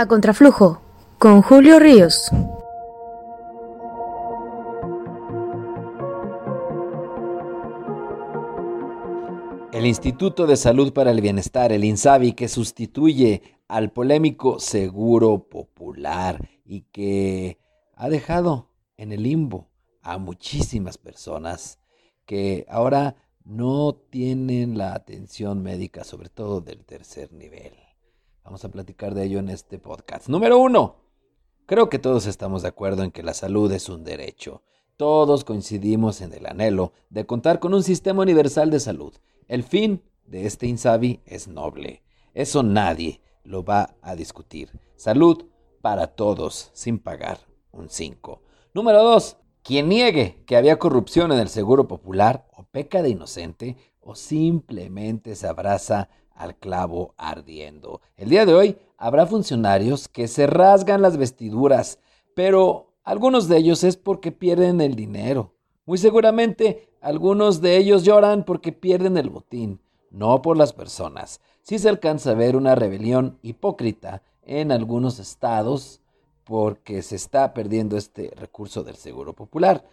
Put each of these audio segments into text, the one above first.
A Contraflujo, con Julio Ríos. El Instituto de Salud para el Bienestar, el INSABI, que sustituye al polémico Seguro Popular y que ha dejado en el limbo a muchísimas personas que ahora no tienen la atención médica, sobre todo del tercer nivel. Vamos a platicar de ello en este podcast. Número uno, creo que todos estamos de acuerdo en que la salud es un derecho. Todos coincidimos en el anhelo de contar con un sistema universal de salud. El fin de este INSABI es noble. Eso nadie lo va a discutir. Salud para todos, sin pagar un 5. Número 2. Quien niegue que había corrupción en el Seguro Popular o peca de inocente o simplemente se abraza al clavo ardiendo. El día de hoy habrá funcionarios que se rasgan las vestiduras, pero algunos de ellos es porque pierden el dinero. Muy seguramente algunos de ellos lloran porque pierden el botín, no por las personas. Si se alcanza a ver una rebelión hipócrita en algunos estados porque se está perdiendo este recurso del seguro popular.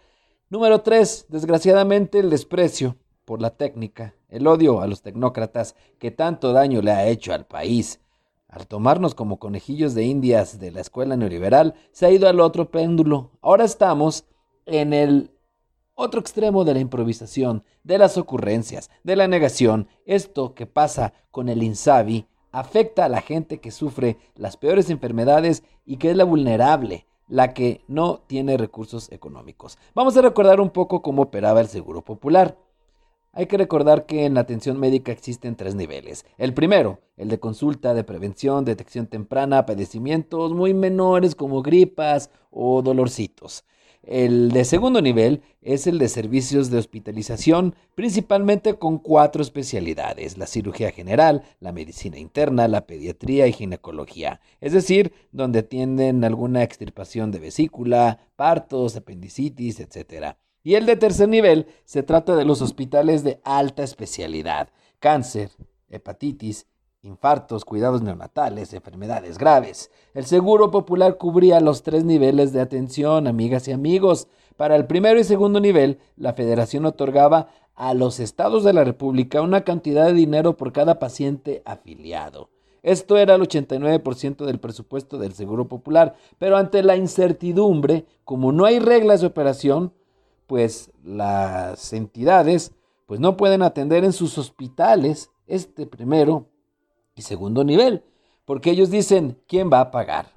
Número 3. Desgraciadamente el desprecio por la técnica, el odio a los tecnócratas que tanto daño le ha hecho al país. Al tomarnos como conejillos de indias de la escuela neoliberal, se ha ido al otro péndulo. Ahora estamos en el otro extremo de la improvisación, de las ocurrencias, de la negación. Esto que pasa con el Insabi afecta a la gente que sufre las peores enfermedades y que es la vulnerable, la que no tiene recursos económicos. Vamos a recordar un poco cómo operaba el Seguro Popular. Hay que recordar que en la atención médica existen tres niveles. El primero, el de consulta, de prevención, detección temprana, padecimientos muy menores como gripas o dolorcitos. El de segundo nivel es el de servicios de hospitalización, principalmente con cuatro especialidades, la cirugía general, la medicina interna, la pediatría y ginecología, es decir, donde atienden alguna extirpación de vesícula, partos, apendicitis, etc. Y el de tercer nivel se trata de los hospitales de alta especialidad, cáncer, hepatitis, infartos, cuidados neonatales, enfermedades graves. El Seguro Popular cubría los tres niveles de atención, amigas y amigos. Para el primero y segundo nivel, la Federación otorgaba a los estados de la República una cantidad de dinero por cada paciente afiliado. Esto era el 89% del presupuesto del Seguro Popular, pero ante la incertidumbre, como no hay reglas de operación, pues las entidades pues no pueden atender en sus hospitales este primero y segundo nivel, porque ellos dicen, ¿quién va a pagar?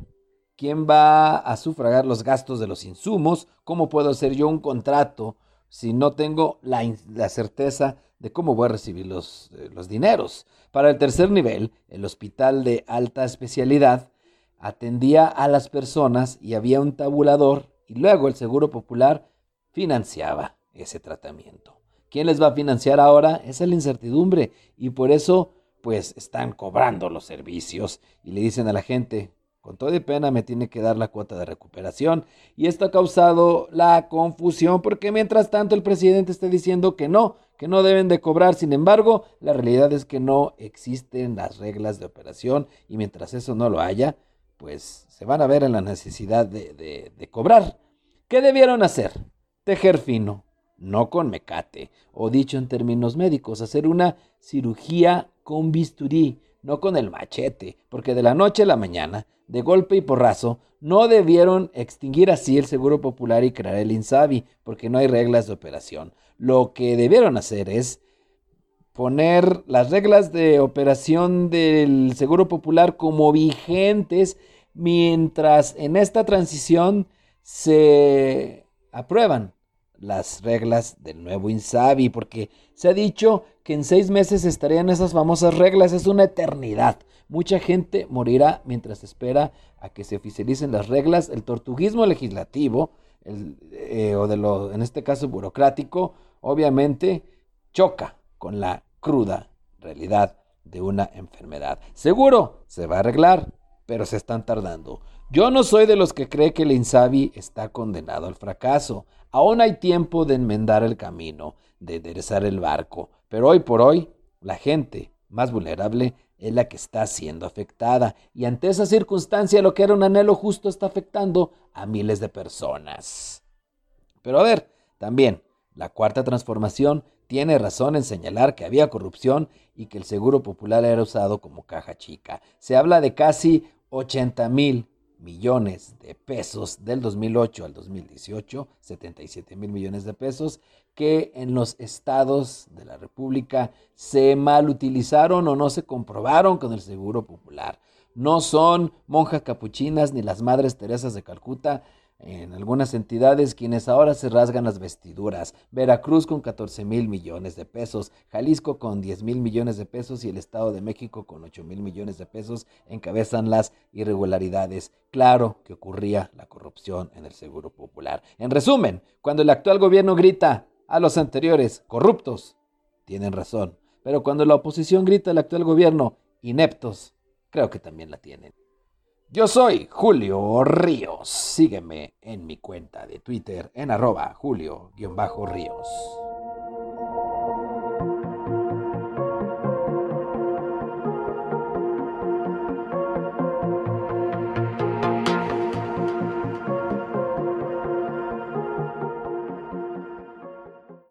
¿Quién va a sufragar los gastos de los insumos? ¿Cómo puedo hacer yo un contrato si no tengo la, certeza de cómo voy a recibir los, eh, los dineros? Para el tercer nivel, el hospital de alta especialidad atendía a las personas y había un tabulador y luego el Seguro Popular financiaba ese tratamiento. ¿Quién les va a financiar ahora? Esa es la incertidumbre y por eso pues están cobrando los servicios y le dicen a la gente, con toda pena me tiene que dar la cuota de recuperación y esto ha causado la confusión porque mientras tanto el presidente está diciendo que no, que no deben de cobrar, sin embargo la realidad es que no existen las reglas de operación y mientras eso no lo haya, pues se van a ver en la necesidad de, de, de cobrar. ¿Qué debieron hacer? Tejer fino, no con mecate, o dicho en términos médicos, hacer una cirugía con bisturí, no con el machete, porque de la noche a la mañana, de golpe y porrazo, no debieron extinguir así el Seguro Popular y crear el INSABI, porque no hay reglas de operación. Lo que debieron hacer es poner las reglas de operación del Seguro Popular como vigentes mientras en esta transición se aprueban las reglas del nuevo INSABI, porque se ha dicho que en seis meses estarían esas famosas reglas, es una eternidad. Mucha gente morirá mientras espera a que se oficialicen las reglas. El tortuguismo legislativo, eh, o de lo, en este caso burocrático, obviamente choca con la cruda realidad de una enfermedad. Seguro se va a arreglar, pero se están tardando. Yo no soy de los que cree que el Insabi está condenado al fracaso. Aún hay tiempo de enmendar el camino, de enderezar el barco, pero hoy por hoy la gente más vulnerable es la que está siendo afectada. Y ante esa circunstancia, lo que era un anhelo justo está afectando a miles de personas. Pero a ver, también, la cuarta transformación tiene razón en señalar que había corrupción y que el seguro popular era usado como caja chica. Se habla de casi 80 mil millones de pesos del 2008 al 2018, 77 mil millones de pesos, que en los estados de la República se mal utilizaron o no se comprobaron con el Seguro Popular. No son monjas capuchinas ni las Madres Teresas de Calcuta en algunas entidades quienes ahora se rasgan las vestiduras. Veracruz con 14 mil millones de pesos, Jalisco con 10 mil millones de pesos y el Estado de México con 8 mil millones de pesos encabezan las irregularidades. Claro que ocurría la corrupción en el Seguro Popular. En resumen, cuando el actual gobierno grita a los anteriores corruptos, tienen razón. Pero cuando la oposición grita al actual gobierno ineptos, creo que también la tienen. Yo soy Julio Ríos. Sígueme en mi cuenta de Twitter en arroba Julio-Ríos.